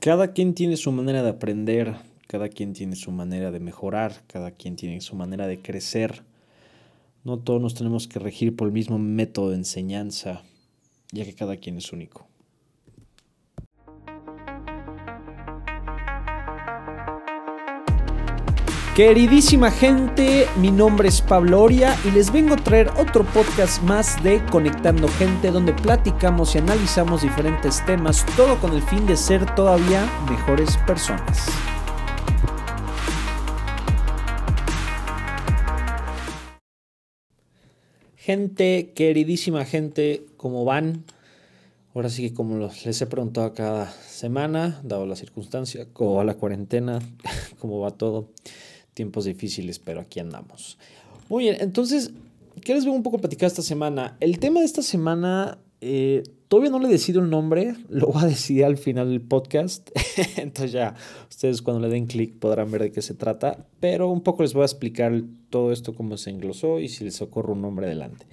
Cada quien tiene su manera de aprender, cada quien tiene su manera de mejorar, cada quien tiene su manera de crecer. No todos nos tenemos que regir por el mismo método de enseñanza, ya que cada quien es único. Queridísima gente, mi nombre es Pablo Oria y les vengo a traer otro podcast más de Conectando Gente donde platicamos y analizamos diferentes temas, todo con el fin de ser todavía mejores personas. Gente, queridísima gente, ¿cómo van? Ahora sí que como les he preguntado cada semana, dado la circunstancia, cómo va la cuarentena, cómo va todo tiempos difíciles, pero aquí andamos. Muy bien, entonces, ¿qué les voy un poco a platicar esta semana? El tema de esta semana, eh, todavía no le decido el nombre, lo voy a decidir al final del podcast. entonces ya ustedes cuando le den clic podrán ver de qué se trata, pero un poco les voy a explicar todo esto, cómo se englosó y si les ocurre un nombre adelante.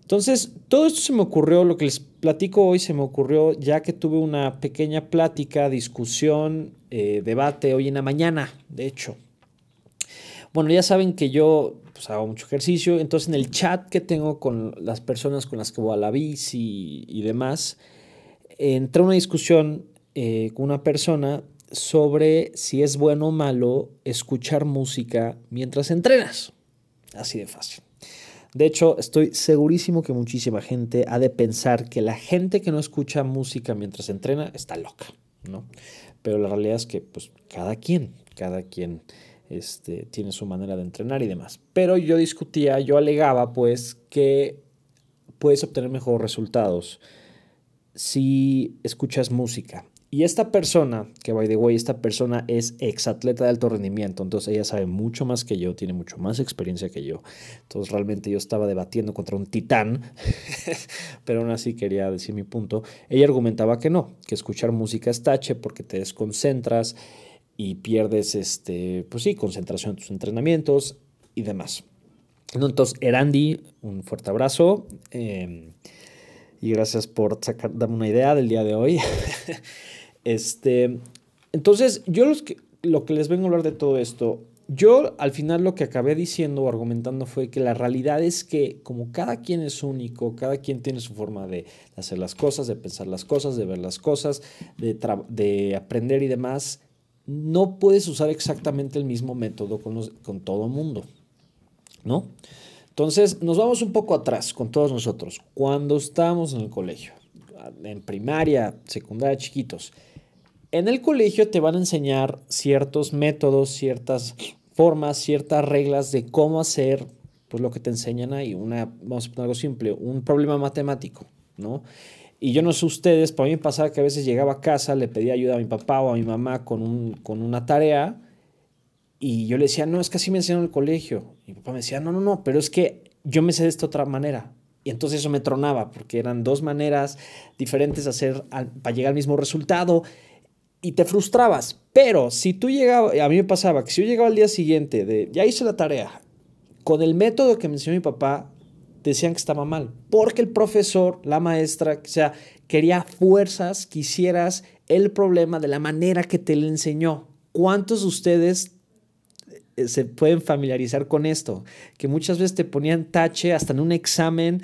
Entonces, todo esto se me ocurrió, lo que les platico hoy se me ocurrió ya que tuve una pequeña plática, discusión, eh, debate hoy en la mañana, de hecho, bueno, ya saben que yo pues, hago mucho ejercicio, entonces en el chat que tengo con las personas con las que voy a la bici y, demás, entré una discusión eh, con una persona sobre si es bueno o malo escuchar música mientras entrenas. Así de fácil. De hecho, estoy segurísimo que muchísima gente ha de pensar que la gente que no escucha música mientras entrena está loca, ¿no? Pero la realidad es que, pues, cada quien, cada quien este, tiene su manera de entrenar y demás. Pero yo discutía, yo alegaba pues que puedes obtener mejores resultados si escuchas música. Y esta persona, que by the way, esta persona es exatleta de alto rendimiento, entonces ella sabe mucho más que yo, tiene mucho más experiencia que yo. Entonces realmente yo estaba debatiendo contra un titán, pero aún así quería decir mi punto. Ella argumentaba que no, que escuchar música es tache porque te desconcentras y pierdes, este, pues sí, concentración en tus entrenamientos y demás. Entonces, Erandi, un fuerte abrazo em, y gracias por darme una idea del día de hoy. este, entonces, yo los que, lo que les vengo a hablar de todo esto, yo al final lo que acabé diciendo o argumentando fue que la realidad es que como cada quien es único, cada quien tiene su forma de, hacer las cosas, de pensar las cosas, de ver las cosas, de, de aprender y demás, no puedes usar exactamente el mismo método con, con todo mundo, ¿no? Entonces, nos vamos un poco atrás con todos nosotros. Cuando estábamos en el colegio, en primaria, secundaria, chiquitos, en el colegio te van a enseñar ciertos métodos, ciertas formas, ciertas reglas de cómo hacer pues lo que te enseñan ahí. Una, vamos a poner algo simple, un problema matemático, ¿no? Y yo no sé ustedes, para mí me pasaba que a veces llegaba a casa, le pedía ayuda a mi papá o a mi mamá con, un, con una tarea y yo le decía, no, es que así me enseñaron en el colegio. Y mi papá me decía, no, no, no, pero es que yo me sé de esta otra manera. Y entonces eso me tronaba, porque eran dos maneras diferentes hacer para llegar al mismo resultado y te frustrabas. Pero si tú llegabas, a mí me pasaba que si yo llegaba al día siguiente de, ya hice la tarea, con el método que me enseñó mi papá, decían que estaba mal, porque el profesor, la maestra, o quería fuerzas que hicieras el problema de la manera que te le enseñó. ¿Cuántos de ustedes eh, se pueden familiarizar con esto? Que muchas veces te ponían tache hasta en un examen.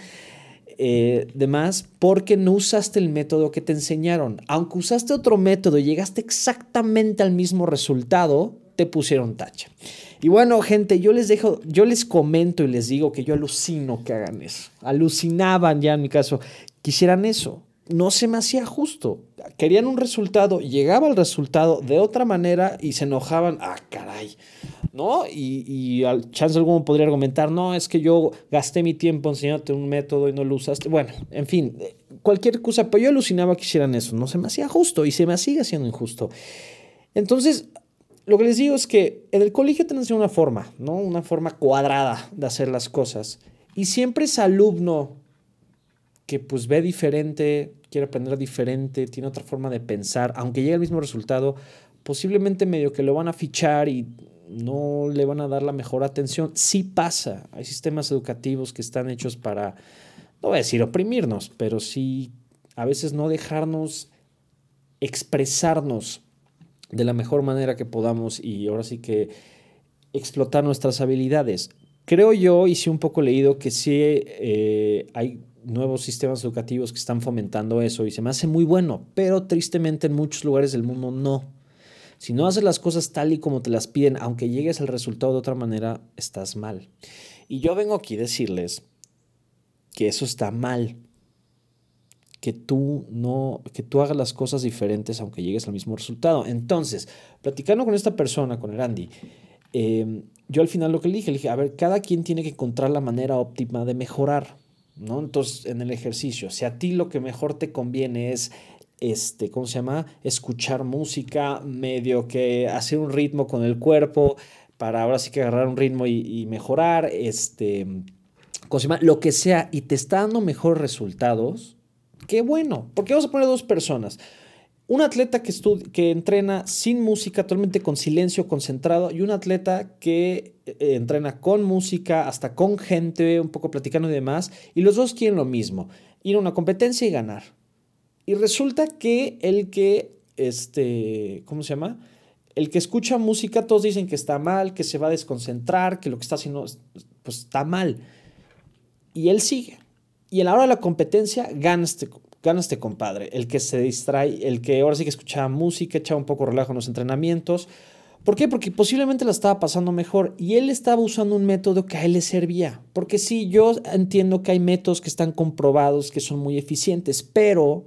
Eh, demás porque no usaste el método que te enseñaron. Aunque usaste otro método y llegaste exactamente al mismo resultado, te pusieron tache. Y bueno, gente, yo les dejo, yo les comento y les digo que yo alucino que hagan eso. Alucinaban ya en mi caso, quisieran eso. No se me hacía justo. Querían un resultado, llegaba el resultado de otra manera y se enojaban. Ah, caray. ¿No? Y, y al chance alguno podría argumentar, no, es que yo gasté mi tiempo enseñándote un método y no lo usaste. Bueno, en fin, cualquier cosa, pero yo alucinaba que hicieran eso. No se me hacía justo y se me sigue haciendo injusto. Entonces, lo que les digo es que en el colegio tenemos una forma, ¿no? Una forma cuadrada de hacer las cosas. Y siempre ese alumno que pues ve diferente, quiere aprender diferente, tiene otra forma de pensar, aunque llegue al mismo resultado, posiblemente medio que lo van a fichar y no le van a dar la mejor atención. Sí pasa. Hay sistemas educativos que están hechos para, no voy a decir oprimirnos, pero sí a veces no dejarnos expresarnos de la mejor manera que podamos y ahora sí que explotar nuestras habilidades. Creo yo, y sí un poco leído, que sí eh, hay nuevos sistemas educativos que están fomentando eso y se me hace muy bueno, pero tristemente en muchos lugares del mundo no. Si no haces las cosas tal y como te las piden, aunque llegues al resultado de otra manera, estás mal. Y yo vengo aquí a decirles que eso está mal. Que tú no, que tú hagas las cosas diferentes aunque llegues al mismo resultado. Entonces, platicando con esta persona, con el Andy, em, yo al final lo que le dije, le dije, a ver, cada quien tiene que encontrar la manera óptima de mejorar, ¿no? Entonces, en el ejercicio, si a ti lo que mejor te conviene es este, ¿cómo se llama? Escuchar música, medio que hacer un ritmo con el cuerpo para ahora sí que agarrar un ritmo y, mejorar, este, ¿cómo se llama? Lo que sea, y te está dando mejores resultados, qué bueno, porque vamos a poner dos personas. Un atleta que, que entrena sin música, totalmente con silencio, concentrado, y un atleta que eh, entrena con música, hasta con gente, un poco platicando y demás, y los dos quieren lo mismo, ir a una competencia y ganar. Y resulta que el que, este, ¿cómo se llama? El que escucha música, todos dicen que está mal, que se va a desconcentrar, que lo que está haciendo pues, está mal. Y él sigue. Y a la hora de la competencia este, gana este compadre, el que se distrae, el que ahora sí que escuchaba música, echaba un poco relajo en los entrenamientos. ¿Por qué? Porque posiblemente la estaba pasando mejor y él estaba usando un método que a él le servía. Porque sí, yo entiendo que hay métodos que están comprobados, que son muy eficientes, pero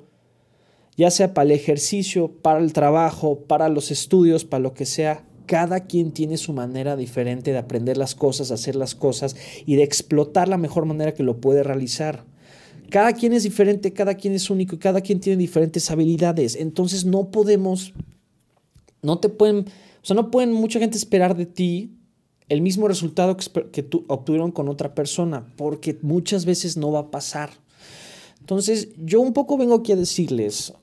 ya sea para el ejercicio, para el trabajo, para los estudios, para lo que sea. Cada quien tiene su manera diferente de aprender las cosas, hacer las cosas y de explotar la mejor manera que lo puede realizar. Cada quien es diferente, cada quien es único y cada quien tiene diferentes habilidades. Entonces no podemos, no te pueden, o sea, no pueden mucha gente esperar de ti el mismo resultado que, tú obtuvieron con otra persona, porque muchas veces no va a pasar. Entonces, yo un poco vengo aquí a decirles,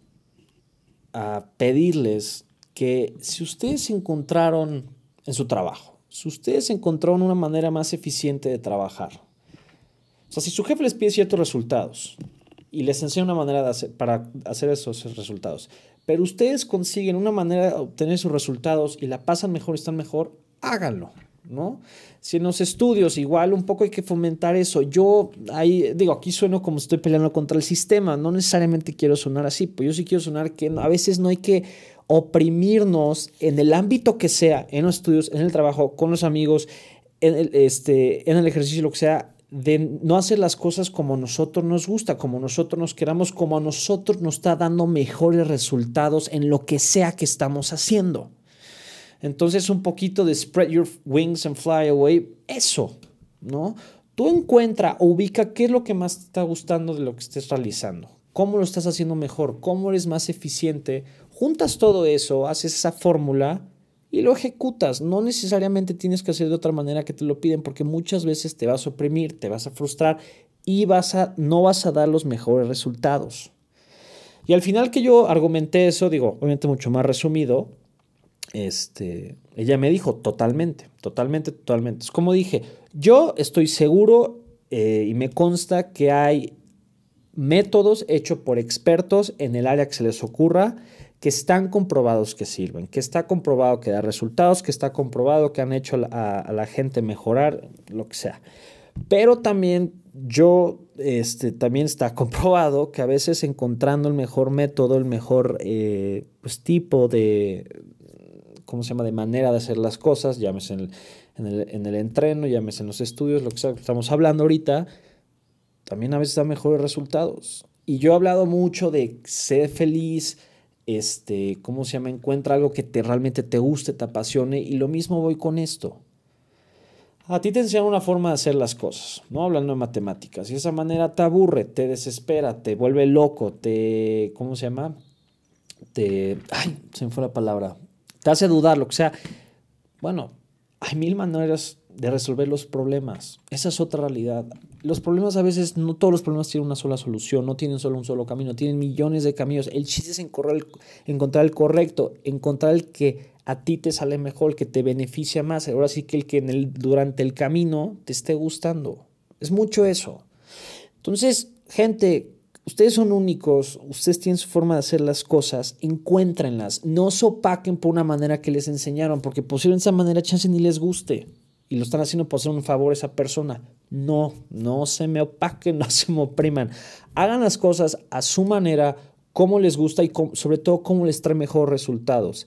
a pedirles que si ustedes encontraron en su trabajo, si ustedes encontraron una manera más eficiente de trabajar, o sea, si su jefe les pide ciertos resultados y les enseña una manera para hacer esos resultados, pero ustedes consiguen una manera de obtener sus resultados y la pasan mejor están mejor, háganlo. ¿no? Si en los estudios igual un poco hay que fomentar eso. Yo ahí digo, aquí sueno como estoy peleando contra el sistema, no necesariamente quiero sonar así, pues yo sí quiero sonar que a veces no hay que oprimirnos en el ámbito que sea, en los estudios, en el trabajo, con los amigos, en el, este, en el ejercicio, lo que sea, de no hacer las cosas como nosotros nos gusta, como nosotros nos queramos, como a nosotros nos está dando mejores resultados en lo que sea que estamos haciendo. Entonces un poquito de spread your wings and fly away, eso, ¿no? Tú encuentra, ubica qué es lo que más te está gustando de lo que estés realizando, cómo lo estás haciendo mejor, cómo eres más eficiente, juntas todo eso, haces esa fórmula y lo ejecutas. No necesariamente tienes que hacer de otra manera que te lo piden porque muchas veces te vas a oprimir, te vas a frustrar y vas a, no vas a dar los mejores resultados. Y al final que yo argumenté eso, digo, obviamente mucho más resumido, este, ella me dijo totalmente, totalmente, totalmente. Es como dije, yo estoy seguro eh, y me consta que hay métodos hechos por expertos en el área que se les ocurra que están comprobados que sirven, que está comprobado que da resultados, que está comprobado que han hecho a, la gente mejorar, lo que sea. Pero también yo, este, también está comprobado que a veces encontrando el mejor método, el mejor eh, pues, tipo de, ¿cómo se llama?, de manera de hacer las cosas, llámese en el, en el, en el entreno, llámese en los estudios, lo que estamos hablando ahorita, también a veces da mejores resultados. Y yo he hablado mucho de ser feliz, este, ¿cómo se llama? Encuentra algo que te, realmente te guste, te apasione, y lo mismo voy con esto. A ti te enseñan una forma de hacer las cosas, ¿no? Hablando de matemáticas. Y esa manera te aburre, te desespera, te vuelve loco, te. ¿Cómo se llama? Te. Ay, se me fue la palabra te hace dudar, lo que sea. Bueno, hay mil maneras de resolver los problemas. Esa es otra realidad. Los problemas a veces, no todos los problemas tienen una sola solución, no tienen solo un solo camino, tienen millones de caminos. El chiste es encontrar el, correcto, encontrar el que a ti te sale mejor, que te beneficia más. Ahora sí que el que durante el camino te esté gustando. Es mucho eso. Entonces, gente, Ustedes son únicos, ustedes tienen su forma de hacer las cosas, encuéntrenlas, no se opaquen por una manera que les enseñaron, porque posiblemente esa manera chance ni les guste y lo están haciendo por hacer un favor a esa persona. No, no se me opaquen, no se me opriman. Hagan las cosas a su manera, como les gusta y sobre todo cómo les trae mejores resultados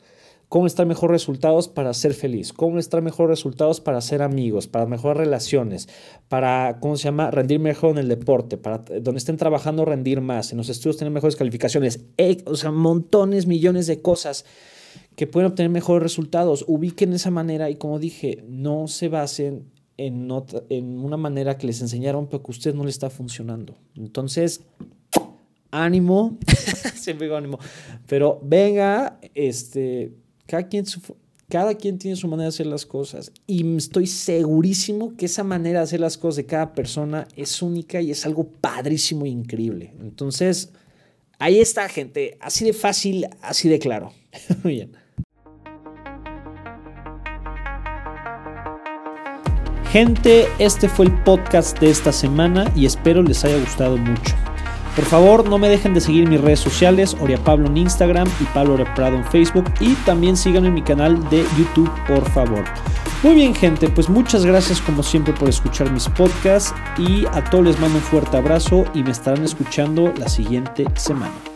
cómo les trae mejores resultados para ser feliz, cómo les trae mejores resultados para ser amigos, para mejorar relaciones, para, ¿cómo se llama?, rendir mejor en el deporte, para donde estén trabajando rendir más, en los estudios tener mejores calificaciones, o sea, montones, millones de cosas que pueden obtener mejores resultados. Ubiquen esa manera y como dije, no se basen en, en una manera que les enseñaron, pero que a usted no le está funcionando. Entonces, ánimo, siempre digo ánimo, pero venga, este, cada quien, cada quien tiene su manera de hacer las cosas y estoy segurísimo que esa manera de hacer las cosas de cada persona es única y es algo padrísimo e increíble. Entonces, ahí está, gente. Así de fácil, así de claro. Muy bien. Gente, este fue el podcast de esta semana y espero les haya gustado mucho. Por favor, no me dejen de seguir mis redes sociales, Oria Pablo en Instagram y Pablo Prado en Facebook. Y también síganme en mi canal de YouTube, por favor. Muy bien, gente, pues muchas gracias como siempre por escuchar mis podcasts. Y a todos les mando un fuerte abrazo y me estarán escuchando la siguiente semana.